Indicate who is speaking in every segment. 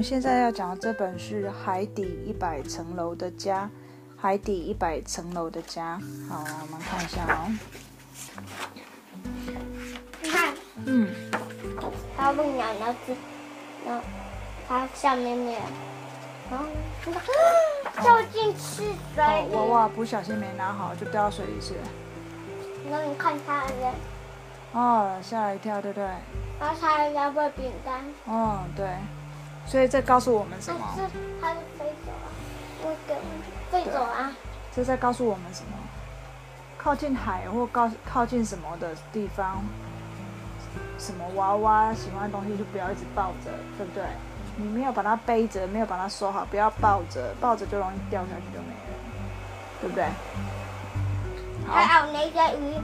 Speaker 1: 们现在要讲的这本是《海底一百层楼的家》，《海底一百层楼的家》。好，我们看一下哦。
Speaker 2: 你看，
Speaker 1: 嗯，
Speaker 2: 它不鸟，然后是，然后它下面没有，然后掉进去水
Speaker 1: 哦，
Speaker 2: 里。
Speaker 1: 娃娃不小心没拿好，就掉到水里去了。
Speaker 2: 然后你看它的人，
Speaker 1: 哦，吓了一跳，对不对？
Speaker 2: 然后它的要被饼干，
Speaker 1: 哦，对。所以这告诉我们什
Speaker 2: 但
Speaker 1: 么？
Speaker 2: 是它就飞走了，我跟飞走啊。
Speaker 1: 这在告诉我们什么？靠近海或靠靠近什么的地方，什么娃娃喜欢的东西就不要一直抱着，对不对？你没有把它背着，没有把它收好，不要抱着，抱着就容易掉下去就没了，对不对？
Speaker 2: 还有那个鱼，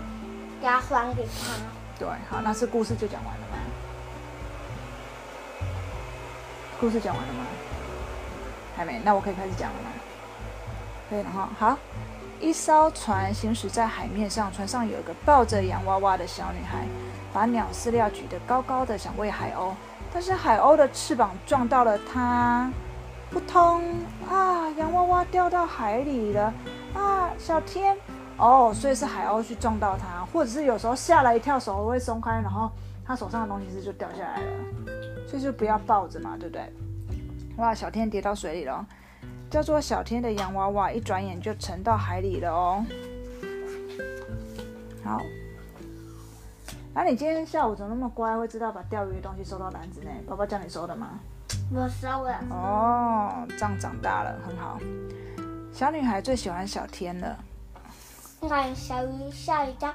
Speaker 2: 给它还给他。
Speaker 1: 对，好，那是故事就讲完了吗？故事讲完了吗？还没，那我可以开始讲了吗？可以了哈。好，一艘船行驶在海面上，船上有一个抱着洋娃娃的小女孩，把鸟饲料举得高高的，想喂海鸥，但是海鸥的翅膀撞到了她，扑通啊！洋娃娃掉到海里了啊！小天。哦，所以是海鸥去撞到它，或者是有时候吓了一跳，手会松开，然后它手上的东西是就掉下来了，所以就不要抱着嘛，对不对？哇，小天跌到水里了，叫做小天的洋娃娃，一转眼就沉到海里了哦。好，那、你今天下午怎么那么乖，会知道把钓鱼的东西收到篮子内？爸爸叫你收的吗？
Speaker 2: 我收了，
Speaker 1: 哦，这样长大了，很好。小女孩最喜欢小天了。
Speaker 2: 你看小鱼下一跳，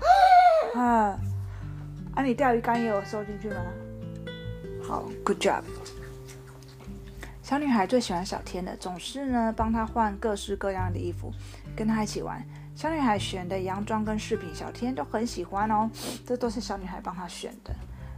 Speaker 1: 啊，啊，你钓鱼竿也有收进去吗？好，good job。小女孩最喜欢小天了，总是呢帮她换各式各样的衣服，跟她一起玩。小女孩选的洋装跟饰品，小天都很喜欢哦，这都是小女孩帮她选的。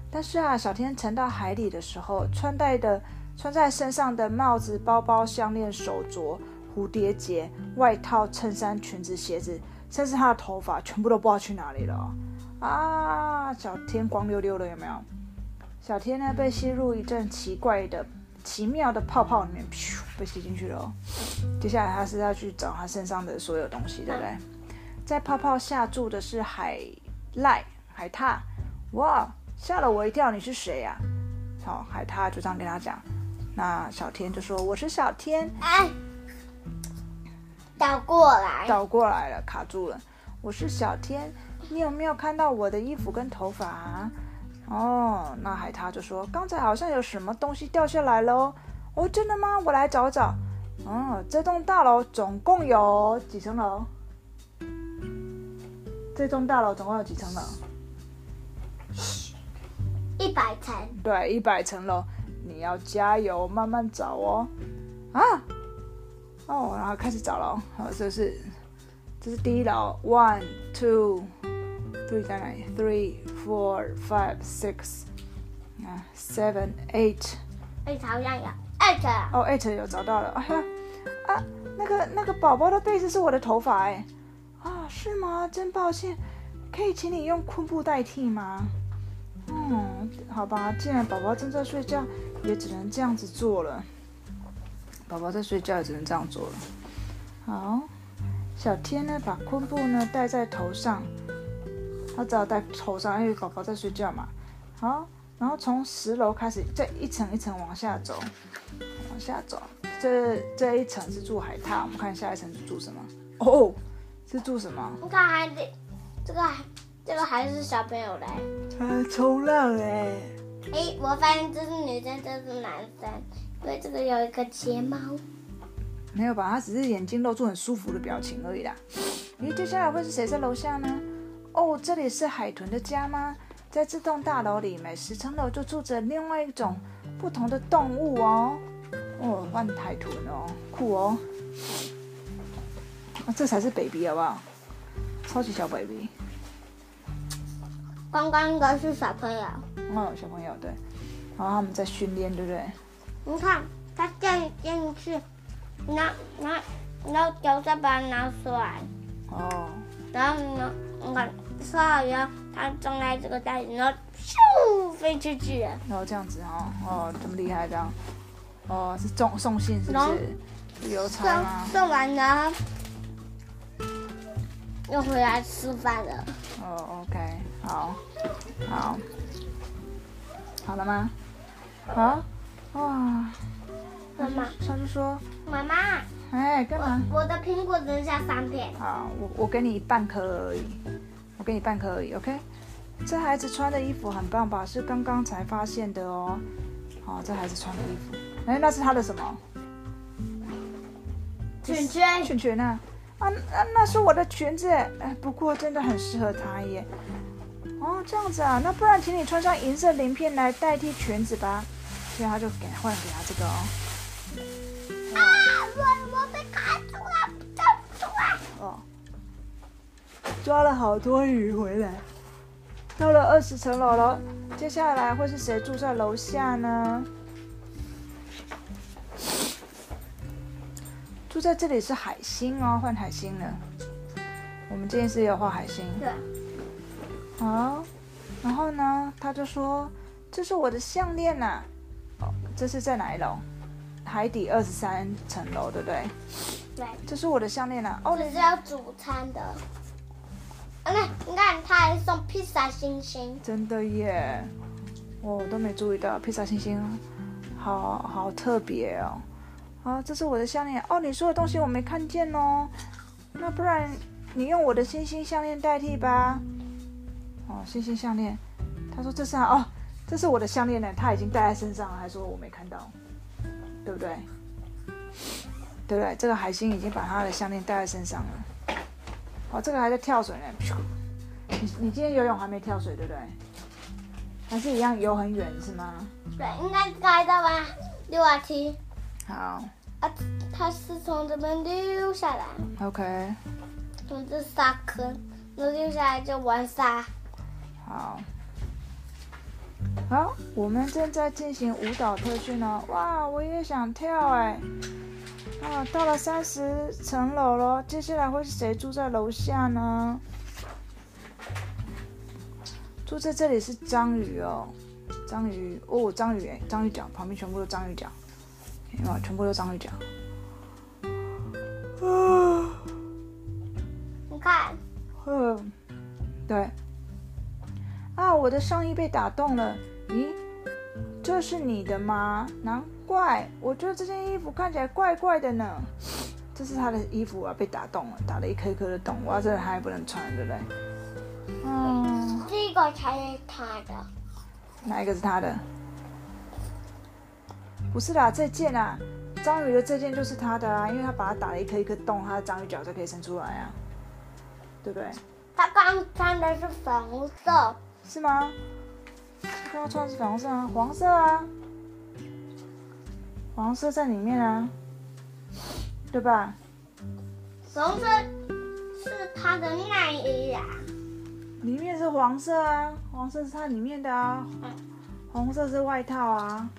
Speaker 1: 但是啊，小天沉到海里的时候，穿戴的穿在身上的帽子、包包、项链、手镯、蝴蝶结、外套、衬衫、裙子、鞋子。甚至他的头发全部都不知道去哪里了啊！小天光溜溜的，有没有？小天呢被吸入一阵奇怪的、奇妙的泡泡里面，噗，被吸进去了哦。接下来他是要去找他身上的所有东西，对不对？在泡泡下住的是海赖、海獭。哇，吓了我一跳！你是谁呀、好，海獭就这样跟他讲。那小天就说：“我是小天。”
Speaker 2: 哎，倒过来，
Speaker 1: 倒过来了，卡住了。我是小天，你有没有看到我的衣服跟头发、啊？哦，那海獭就说，刚才好像有什么东西掉下来了。哦，真的吗？我来找找。哦，这栋大楼总共有几层楼？这栋大楼总共有几层楼？
Speaker 2: 一百层，
Speaker 1: 对，一百层楼。你要加油，慢慢找哦。啊，哦，然后开始找了。好，这是这是第一楼，one two 在哪里？three four five six 啊 seven eight
Speaker 2: 哎，好像有二层，
Speaker 1: 哦 eight 有找到了。哎呀啊，那个那个宝宝的被子是我的头发哎。啊，是吗？真抱歉，可以请你用昆布代替吗？嗯，好吧，既然宝宝正在睡觉，也只能这样子做了。宝宝在睡觉，也只能这样做了。好，小天呢，把昆布呢戴在头上，他只好戴头上，因为宝宝在睡觉嘛。好，然后从十楼开始，再一层一层往下走，往下走。这这一层是住海獭，我们看下一层是住什么？哦，是住什么？
Speaker 2: 你看还得这个还这个还是小朋友嘞。
Speaker 1: 啊，冲浪哎。
Speaker 2: 哎，我发现这是女生，这是男生，因为这个有一个睫毛。
Speaker 1: 没有吧？他只是眼睛露出很舒服的表情而已啦。咦，接下来会是谁在楼下呢？哦，这里是海豚的家吗？在这栋大楼里，每十层楼就住着另外一种不同的动物哦。哦，万海豚哦，酷哦。啊，这才是 baby 好不好？超级小 baby。
Speaker 2: 刚刚的是小朋友，
Speaker 1: 哦，小朋友对。然后他们在训练，对不对？
Speaker 2: 你看他掉进去，拿拿然后脚再把它拿出来，
Speaker 1: 哦，
Speaker 2: 然后呢，你看收好以后，它装在这个袋子，然后咻飞出去了。
Speaker 1: 然后这样子哦，哦，这么厉害这样。哦，是送送信是不是？是邮差
Speaker 2: 送
Speaker 1: 吗？
Speaker 2: 送完然后又回来吃饭了。
Speaker 1: 哦，OK，好，好，好了吗？好，哇，
Speaker 2: 妈妈，
Speaker 1: 他就说，
Speaker 2: 妈妈，
Speaker 1: 哎，干嘛？
Speaker 2: 我我的苹果剩下三片。
Speaker 1: 好，我我给你半颗而已，我给你半颗而已，OK。这孩子穿的衣服很棒吧？是刚刚才发现的哦。好，这孩子穿的衣服，哎，那是他的什么？
Speaker 2: 裙圈，
Speaker 1: 裙裙啊？啊，那那是我的裙子，哎，不过真的很适合他耶。哦，这样子啊，那不然请你穿上银色鳞片来代替裙子吧。所以他就给换给他这个哦。抓了好多鱼回来。到了二十层楼了，接下来会是谁住在楼下呢？住在这里是海星哦，换海星了。我们今天是要画海星。
Speaker 2: 对，
Speaker 1: 好，然后呢，他就说：“这是我的项链呐、哦，这是在哪一楼？海底二十三层楼，对不对？
Speaker 2: 对，
Speaker 1: 这是我的项链呐、哦，
Speaker 2: 这是要煮餐的。啊，那你看，他还送披萨星星。
Speaker 1: 真的耶！我都没注意到披萨星星，好好特别哦。好，这是我的项链哦。你说的东西我没看见哦，那不然你用我的星星项链代替吧。哦，星星项链，他说这是啊哦，这是我的项链呢，他已经戴在身上了，还说我没看到，对不对？对不对？这个海星已经把他的项链戴在身上了。哦，这个还在跳水呢。你你今天游泳还没跳水对不对？还是一样游很远是吗？
Speaker 2: 对，应该该的吧？六啊七
Speaker 1: 好
Speaker 2: 啊，它是从这边溜下来
Speaker 1: ，，OK，
Speaker 2: 从这沙坑，然后溜下来就玩沙。
Speaker 1: 好，好，我们正在进行舞蹈特训哦。哇，我也想跳哎。啊，到了三十层楼了，接下来会是谁住在楼下呢？住在这里是章鱼哦，章鱼哦，章鱼哎，章鱼脚旁边全部都章鱼脚，有没有？全部都章鱼脚。啊。
Speaker 2: 你看，
Speaker 1: 嗯，对。啊，我的上衣被打洞了。咦，这是你的吗？难怪，我觉得这件衣服看起来怪怪的呢。这是他的衣服啊，被打洞了，打了一颗一颗的洞。哇，这个还不能穿，对不对？嗯，
Speaker 2: 这个才是他的。
Speaker 1: 哪一个是他的？不是啦，这件啊，章鱼的这件就是他的啊，因为他把它打了一颗一颗洞，他的章鱼脚才可以伸出来啊，对不对？
Speaker 2: 他刚穿的是粉红色，
Speaker 1: 是吗？刚刚穿的是粉红色啊，黄色啊，黄色在里面啊，对吧？
Speaker 2: 粉红色是他的内衣啊。
Speaker 1: 里面是黄色啊，黄色是它里面的啊，红色是外套啊，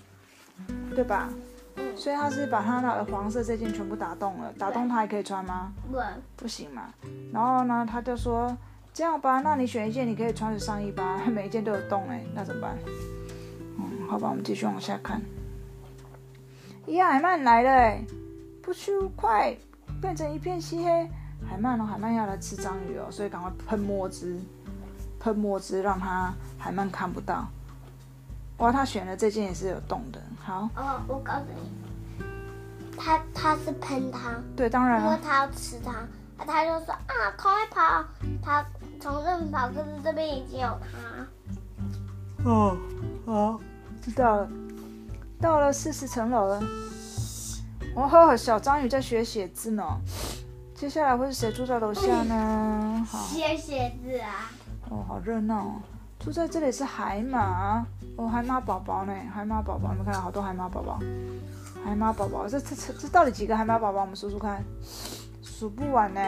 Speaker 1: 对吧？
Speaker 2: 嗯，
Speaker 1: 所以他是把他的黄色这件全部打洞了，打洞他还可以穿吗？
Speaker 2: 不，
Speaker 1: 不行嘛。然后呢，他就说这样吧，那你选一件你可以穿的上衣吧，每一件都有洞哎，那怎么办？嗯，好吧，我们继续往下看。咦，海曼来了哎，不咻，快变成一片漆黑。海曼哦，海曼要来吃章鱼哦，所以赶快喷墨汁，喷墨汁让他海曼看不到。哇，他选的这件也是有洞的。好，
Speaker 2: 哦，我告诉你，他他是喷他，
Speaker 1: 对，当然了，
Speaker 2: 因为他要吃它，啊他就说啊，赶快跑！他从这边跑，可是这边已经有他。
Speaker 1: 哦，好，知道了。到了四十层楼了。哦，小章鱼在学写字呢。接下来会是谁住在楼下呢？好，
Speaker 2: 写写字啊，
Speaker 1: 哦，好热闹哦。住在这里是海马，哦，海马宝宝呢？海马宝宝，你们看到好多海马宝宝。海马宝宝，这这这这到底几个海马宝宝？我们数数看，数不完呢。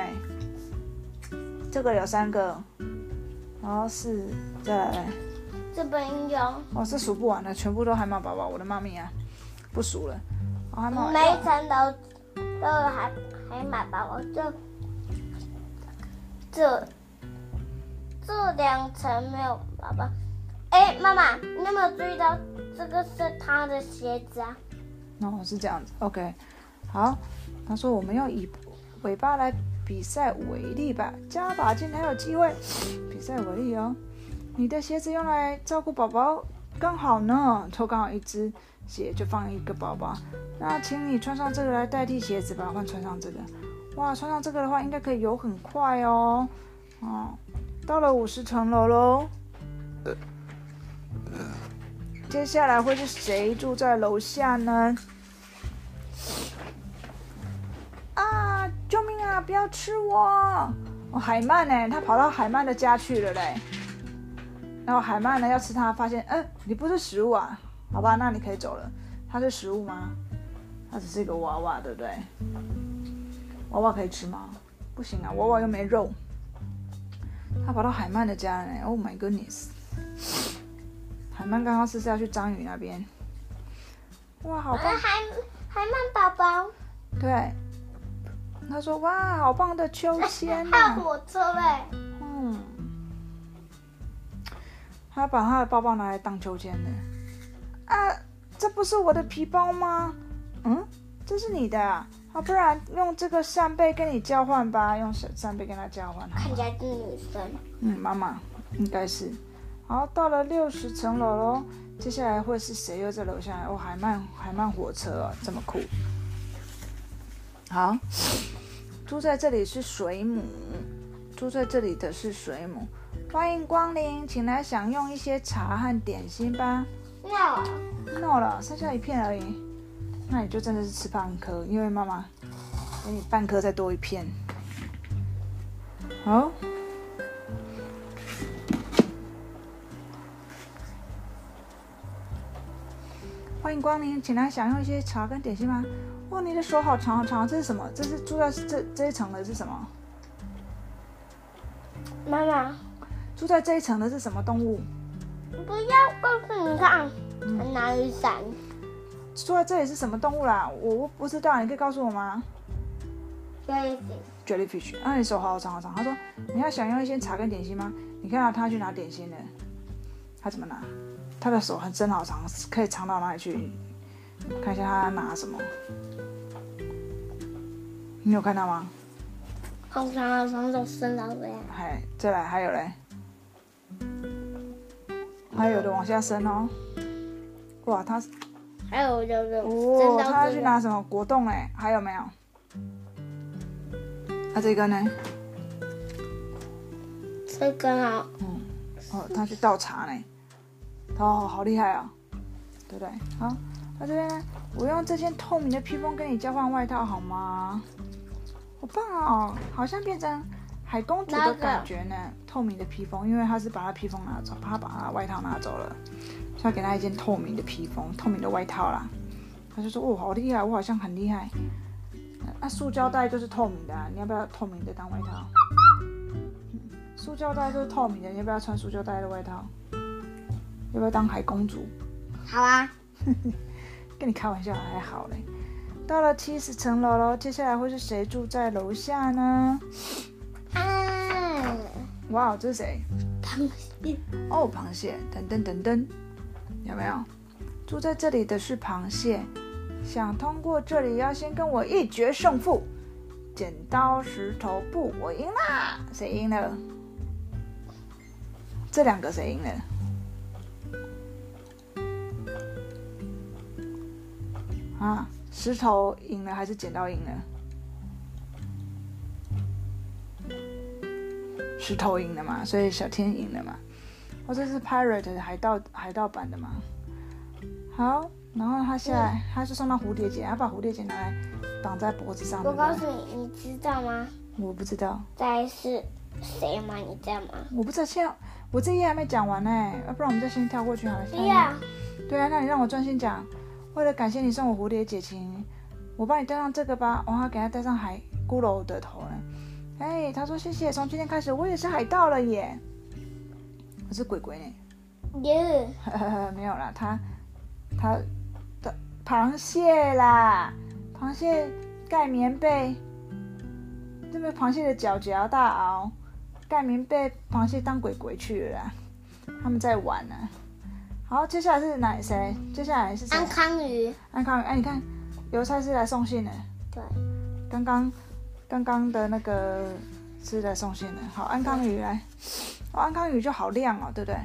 Speaker 1: 这个有三个，然后是，再来嘞。
Speaker 2: 这边有
Speaker 1: 哦，是数不完的，全部都海马宝宝，我的妈咪啊，不数了。哦，海马
Speaker 2: 每一层楼都有海海马宝宝，就这这两层没有宝宝。哎，妈妈，你有没有注意到这个是他的鞋子啊？
Speaker 1: 哦，是这样子，OK，好。他说我们要以尾巴来比赛为例吧，加把劲才有机会。比赛为例哦，你的鞋子用来照顾宝宝刚好呢，抽刚好一只鞋就放一个宝宝。那请你穿上这个来代替鞋子吧，换穿上这个。哇，穿上这个的话应该可以游很快哦。哦，到了五十层楼喽。接下来会是谁住在楼下呢？啊！救命啊！不要吃我！哦，海曼呢？他跑到海曼的家去了嘞。然后海曼呢要吃它，发现，嗯，你不是食物啊？好吧，那你可以走了。它是食物吗？它只是一个娃娃，对不对？娃娃可以吃吗？不行啊，娃娃又没肉。他跑到海曼的家呢。Oh my goodness！海曼刚刚是是要去章鱼那边。哇，好棒！
Speaker 2: 海海曼宝宝。
Speaker 1: 对。他说：“哇，好棒的秋 千
Speaker 2: 啊！”还有火车嘞。
Speaker 1: 嗯。他把他的包包拿来当秋千的。啊，这不是我的皮包吗？嗯，这是你的啊。啊，不然用这个扇贝跟你交换吧，用扇扇贝跟他交换。
Speaker 2: 看起来是女生。
Speaker 1: 嗯，妈妈应该是。好，到了六十层楼喽，接下来会是谁又在楼下？哦，海曼海曼火车哦，这么酷。好，住在这里是水母，住在这里的是水母。欢迎光临，请来享用一些茶和点心吧。
Speaker 2: No，No
Speaker 1: 了，剩下一片而已。那你就真的是吃半颗，因为妈妈给你半颗再多一片。好。欢迎光临，请来享用一些茶跟点心吗？哇，你的手好长好长，这是什么？这是住在这这一层的是什么？
Speaker 2: 妈妈，
Speaker 1: 住在这一层的是什么动物？
Speaker 2: 不要告诉你看，哪里闪？
Speaker 1: 住在这里是什么动物啦？我不知道，你可以告诉我吗
Speaker 2: ？Jellyfish，Jellyfish。
Speaker 1: 啊，你手好长好长。他说你要想用一些茶跟点心吗？你看到他去拿点心了，他怎么拿？他的手很真好长，可以长到哪里去？看一下他拿什么？你有看到吗？
Speaker 2: 好长好长手伸到这样。
Speaker 1: 还再来，还有嘞，还有的往下伸哦。哇，他
Speaker 2: 还有就是哦，
Speaker 1: 他要去拿什么果冻哎？还有没有？啊，这个呢？
Speaker 2: 这个啊。
Speaker 1: 嗯。哦，他去倒茶呢。哦，好厉害啊，对不对？好，那这边呢？我用这件透明的披风跟你交换外套好吗？好棒哦，好像变成海公主的感觉呢。透明的披风，因为他是把他披风拿走，他把他外套拿走了，所以给他一件透明的披风，透明的外套啦。他就说：“哦，好厉害，我好像很厉害。”那塑胶袋就是透明的，你要不要透明的当外套？塑胶袋就是透明的，你要不要穿塑胶袋的外套？要不要当海公主？
Speaker 2: 好啊，
Speaker 1: 跟你开玩笑还好嘞。到了七十层楼了，接下来会是谁住在楼下呢？啊！哇，这是谁？
Speaker 2: 螃蟹
Speaker 1: 哦，螃蟹！等等等等，有没有？住在这里的是螃蟹，想通过这里要先跟我一决胜负。剪刀石头布，我赢啦！谁赢了？这两个谁赢了？啊，石头赢了还是剪刀赢了？石头赢的嘛，所以小天赢了嘛。哦，这是 pirate 海盗海盗版的嘛。好，然后他现在他是送到蝴蝶结，他把蝴蝶结拿来绑在脖子上。
Speaker 2: 我告诉你，你知道吗？
Speaker 1: 我不知道。
Speaker 2: 在是谁吗？你在吗？
Speaker 1: 我不知道，现在我这页还没讲完呢，要不然我们再先跳过去好了。
Speaker 2: 对呀。
Speaker 1: 对啊，那你让我专心讲。为了感谢你送我蝴蝶结情，我帮你戴上这个吧。我还给他戴上海骷髅的头呢。哎，他说谢谢。从今天开始，我也是海盗了耶！我是鬼鬼
Speaker 2: 呢。耶！
Speaker 1: 没有啦，他他的螃蟹啦，螃蟹盖棉被，这个螃蟹的脚脚大螯，盖棉被，螃蟹当鬼鬼去了啦。他们在玩呢。好，接下来是哪谁？接下来是？
Speaker 2: 安康鱼。
Speaker 1: 安康鱼，哎，你看，邮差是来送信的。
Speaker 2: 对。
Speaker 1: 刚刚，刚刚的那个是来送信的。好，安康鱼来。哦，安康鱼就好亮哦，对不对？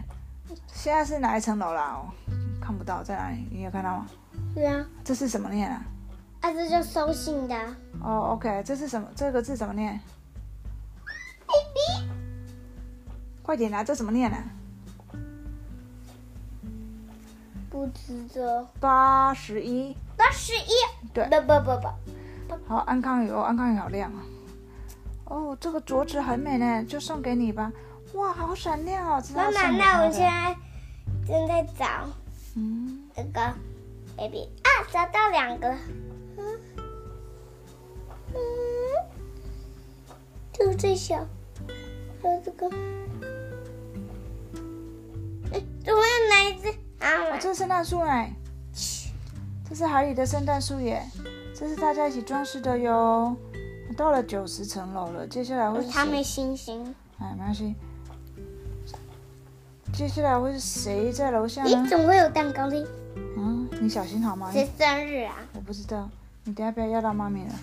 Speaker 1: 现在是哪一层楼啦？哦，看不到，在哪里？你有看到吗？
Speaker 2: 对啊。
Speaker 1: 这是什么念啊？
Speaker 2: 啊，这叫收信的。
Speaker 1: 哦，OK，这是什么？这个字怎么念快点啊！这怎么念呢？
Speaker 2: 不知道。
Speaker 1: 八十一。
Speaker 2: 八十一。
Speaker 1: 对。
Speaker 2: 不不不
Speaker 1: 不。好，安康鱼哦，安康鱼好亮啊。哦，这个镯子很美呢，就送给你吧。哇，好闪亮哦！
Speaker 2: 妈妈，那我现在正在找，嗯，那个 baby 啊，找到两个。嗯嗯，这个最小，还有这个，哎，怎么有哪一只啊？
Speaker 1: 这是圣诞树哎，这是海里的圣诞树耶，这是大家一起装饰的哟。到了九十层楼了，接下来会是
Speaker 2: 他们星星。
Speaker 1: 哎，没关系。接下来会是谁在楼下呢？
Speaker 2: 怎么会有蛋糕呢？
Speaker 1: 嗯，你小心好吗？
Speaker 2: 谁生日啊？
Speaker 1: 我不知道，你等下不要压到妈咪了。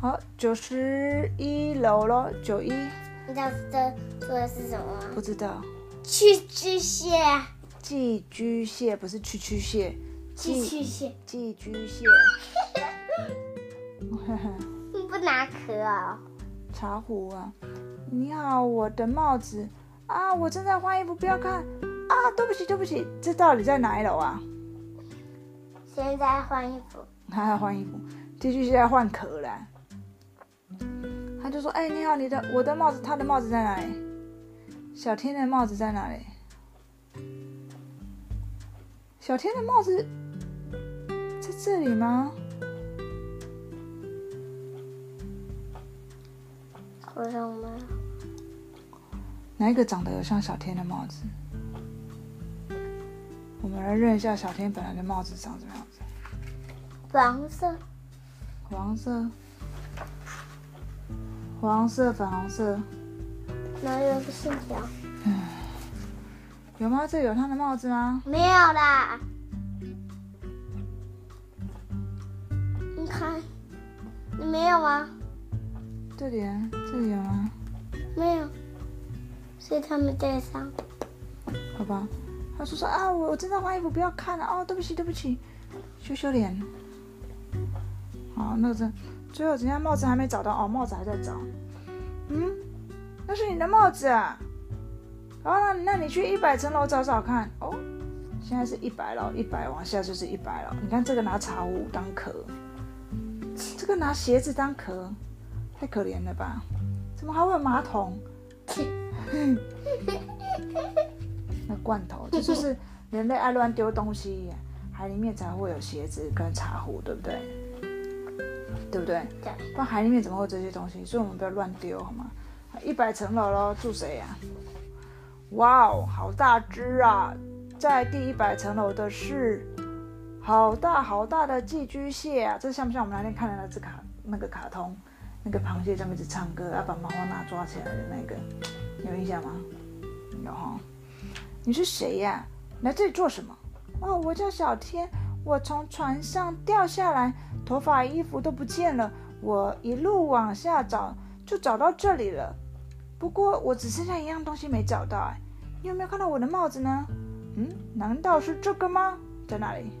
Speaker 1: 好，九十一楼喽，九一。
Speaker 2: 你知道这说的是什么吗？
Speaker 1: 不知道。
Speaker 2: 寄居蟹。
Speaker 1: 寄居蟹不是蛐蛐蟹。
Speaker 2: 寄居蟹。
Speaker 1: 寄居蟹。
Speaker 2: 你不拿壳啊？
Speaker 1: 茶壶啊！你好，我的帽子啊！我正在换衣服，不要看啊！对不起，对不起，这到底在哪一楼啊？
Speaker 2: 现在换衣服。
Speaker 1: 还要换衣服？寄居蟹在换壳了。他就说：“哎，你好，你的我的帽子，他的帽子在哪里？小天的帽子在哪里？小天的帽子在这里吗？
Speaker 2: 好像没有。
Speaker 1: 哪一个长得有像小天的帽子？我们来认一下小天本来的帽子长什么样子。
Speaker 2: 黄色。
Speaker 1: 黄色。”黄色、粉红色，
Speaker 2: 哪有个线条？嗯，
Speaker 1: 有吗？这有他的帽子吗？
Speaker 2: 没有啦。
Speaker 1: 这里啊，这里有吗？
Speaker 2: 没有，所以他没戴上。
Speaker 1: 好吧，他说说啊，我我正在换衣服，不要看了哦，对不起，对不起，羞羞脸。好，那个。最后，人家帽子还没找到哦，帽子还在找。嗯，那是你的帽子啊。好，那那你去一百层楼找找看。哦，现在是一百了，一百往下就是一百了。你看这个拿茶壶当壳，这个拿鞋子当壳，太可怜了吧？怎么还会有马桶？那罐头，这就是人类爱乱丢东西，海里面才会有鞋子跟茶壶，对不对？对不对？
Speaker 2: 对。
Speaker 1: 不然海里面怎么会有这些东西？所以我们不要乱丢，好吗？一百层楼喽，住谁呀？哇哦，好大只啊！在第一百层楼的是好大好大的寄居蟹啊！这像不像我们那天看的那只卡那个卡通？那个螃蟹在那边唱歌，要把毛毛拿抓起来的那个，有印象吗？有哈。你是谁呀？来这里做什么？哦，我叫小天。我从船上掉下来，头发、衣服都不见了。我一路往下找，就找到这里了。不过我只剩下一样东西没找到。哎，你有没有看到我的帽子呢？嗯，难道是这个吗？在哪里？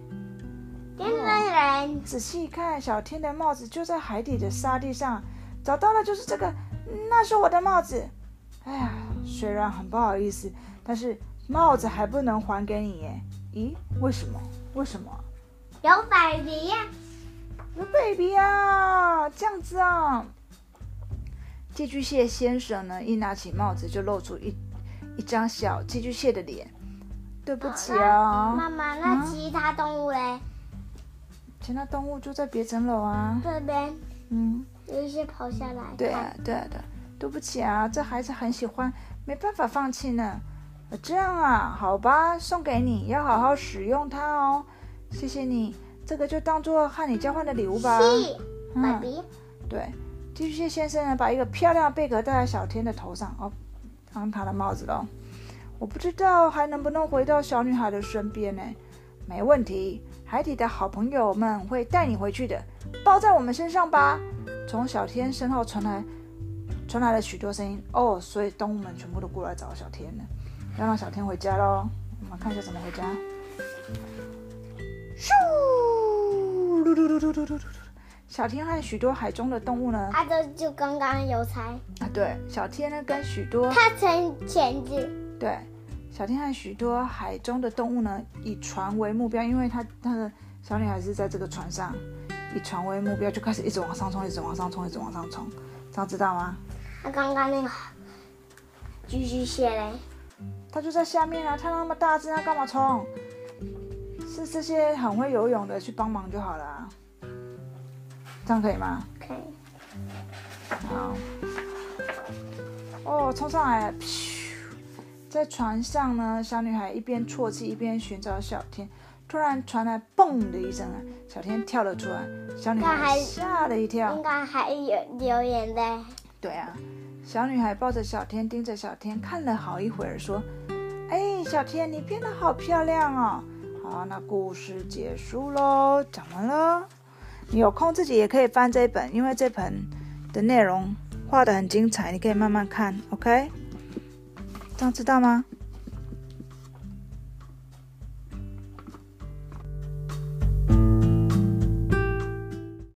Speaker 2: 天人，
Speaker 1: 仔细一看，小天的帽子就在海底的沙地上。找到了，就是这个。那是我的帽子。哎呀，虽然很不好意思，但是帽子还不能还给你耶。咦，为什么？为什么？
Speaker 2: 有 baby 呀，
Speaker 1: 有 baby 呀，这样子啊。寄居蟹先生呢，一拿起帽子就露出一一张小寄居蟹的脸。对不起啊，
Speaker 2: 妈妈，那其他动物嘞？
Speaker 1: 其他动物就在别层楼啊。
Speaker 2: 这边，嗯，有一些跑下来。
Speaker 1: 对啊，对啊，对，对不起啊，这孩子很喜欢，没办法放弃呢。这样啊，好吧，送给你，要好好使用它哦。谢谢你，这个就当做和你交换的礼物吧。
Speaker 2: 嗯，
Speaker 1: 对，寄居蟹先生呢，把一个漂亮的贝壳戴在小天的头上哦，当他的帽子喽。我不知道还能不能回到小女孩的身边呢。没问题，海底的好朋友们会带你回去的，包在我们身上吧。从小天身后传来传来了许多声音。哦，所以动物们全部都过来找小天了，要让小天回家喽。我们看一下怎么回家。咻！噜噜噜噜噜噜噜！小天和许多海中的动物呢？
Speaker 2: 啊，这就刚刚邮差
Speaker 1: 啊，对，小天呢跟许多
Speaker 2: 他乘钳子，
Speaker 1: 对，小天和许多海中的动物呢以船为目标，因为他他的小女孩是在这个船上，以船为目标就开始一直往上冲，一直往上冲，一直往上冲，这样知道吗？
Speaker 2: 他刚刚那个继续写嘞，
Speaker 1: 他就在下面啊，他那么大只，他干嘛冲？是这些很会游泳的去帮忙就好了，这样可以吗？
Speaker 2: 可以。
Speaker 1: 好。哦，冲上来在船上呢，小女孩一边啜泣一边寻找小天。突然传来“嘣”的一声啊，小天跳了出来，小女孩吓了一跳。
Speaker 2: 应该还有流眼泪。
Speaker 1: 对啊，小女孩抱着小天，盯着小天看了好一会儿，说：“哎，小天，你变得好漂亮哦。”好，那故事结束喽，讲完了。你有空自己也可以翻这一本，因为这本的内容画的很精彩，你可以慢慢看。OK，这样知道吗？